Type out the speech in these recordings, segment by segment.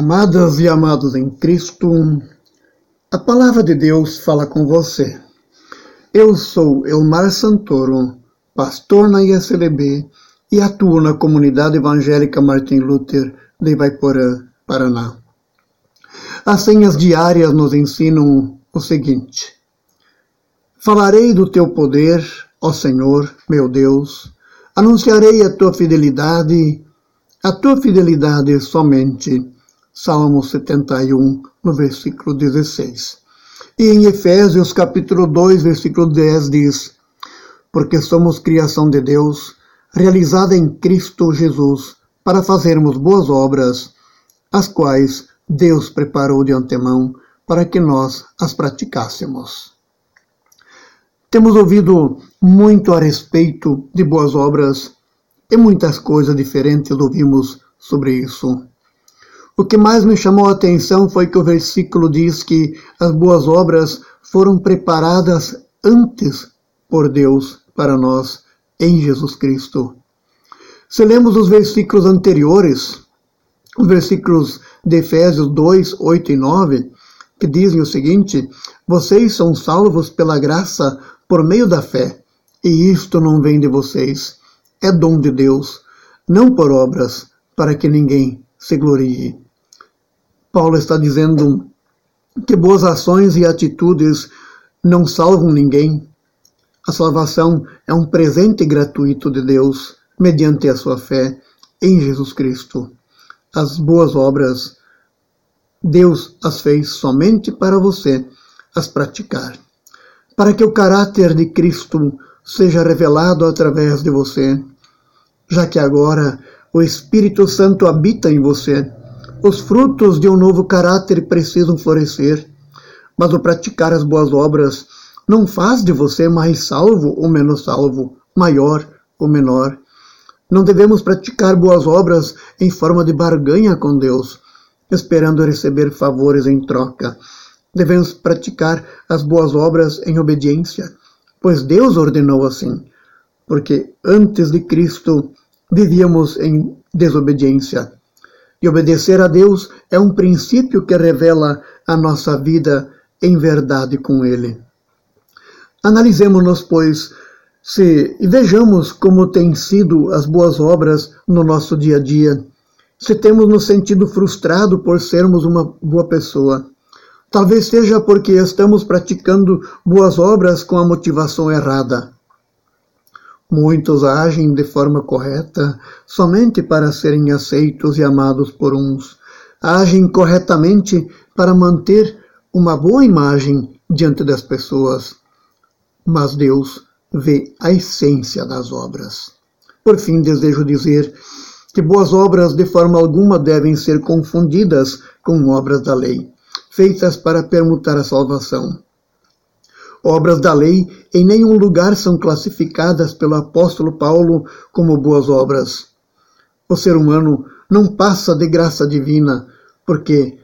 Amadas e amados em Cristo, a palavra de Deus fala com você. Eu sou Elmar Santoro, pastor na ISLB e atuo na comunidade evangélica Martin Luther de Ivaiporã, Paraná. As senhas diárias nos ensinam o seguinte: Falarei do teu poder, ó Senhor, meu Deus, anunciarei a tua fidelidade, a tua fidelidade somente Salmo 71, no versículo 16. E em Efésios, capítulo 2, versículo 10 diz: Porque somos criação de Deus, realizada em Cristo Jesus, para fazermos boas obras, as quais Deus preparou de antemão para que nós as praticássemos. Temos ouvido muito a respeito de boas obras e muitas coisas diferentes ouvimos sobre isso. O que mais me chamou a atenção foi que o versículo diz que as boas obras foram preparadas antes por Deus para nós em Jesus Cristo. Se lemos os versículos anteriores, os versículos de Efésios 2, 8 e 9, que dizem o seguinte: Vocês são salvos pela graça por meio da fé, e isto não vem de vocês, é dom de Deus, não por obras, para que ninguém se glorie. Paulo está dizendo que boas ações e atitudes não salvam ninguém. A salvação é um presente gratuito de Deus mediante a sua fé em Jesus Cristo. As boas obras, Deus as fez somente para você as praticar. Para que o caráter de Cristo seja revelado através de você, já que agora o Espírito Santo habita em você os frutos de um novo caráter precisam florescer, mas o praticar as boas obras não faz de você mais salvo ou menos salvo, maior ou menor. Não devemos praticar boas obras em forma de barganha com Deus, esperando receber favores em troca. Devemos praticar as boas obras em obediência, pois Deus ordenou assim, porque antes de Cristo vivíamos em desobediência. E obedecer a Deus é um princípio que revela a nossa vida em verdade com Ele. Analisemos-nos, pois, se e vejamos como têm sido as boas obras no nosso dia a dia. Se temos nos sentido frustrado por sermos uma boa pessoa. Talvez seja porque estamos praticando boas obras com a motivação errada. Muitos agem de forma correta somente para serem aceitos e amados por uns. Agem corretamente para manter uma boa imagem diante das pessoas. Mas Deus vê a essência das obras. Por fim, desejo dizer que boas obras de forma alguma devem ser confundidas com obras da lei, feitas para permutar a salvação. Obras da lei em nenhum lugar são classificadas pelo apóstolo Paulo como boas obras. O ser humano não passa de graça divina, porque,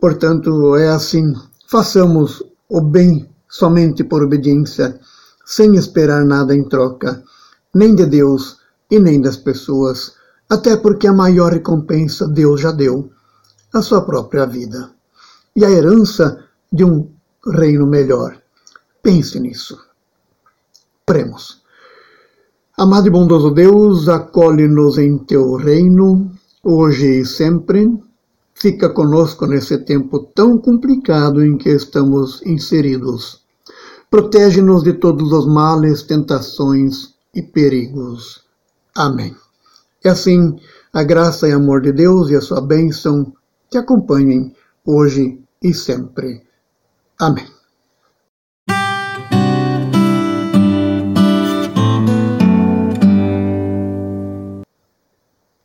portanto, é assim: façamos o bem somente por obediência, sem esperar nada em troca, nem de Deus e nem das pessoas, até porque a maior recompensa Deus já deu, a sua própria vida. E a herança de um reino melhor. Pense nisso. Premos. Amado e bondoso Deus, acolhe-nos em teu reino, hoje e sempre. Fica conosco nesse tempo tão complicado em que estamos inseridos. Protege-nos de todos os males, tentações e perigos. Amém. E assim, a graça e amor de Deus e a sua bênção te acompanhem hoje e sempre. Amém.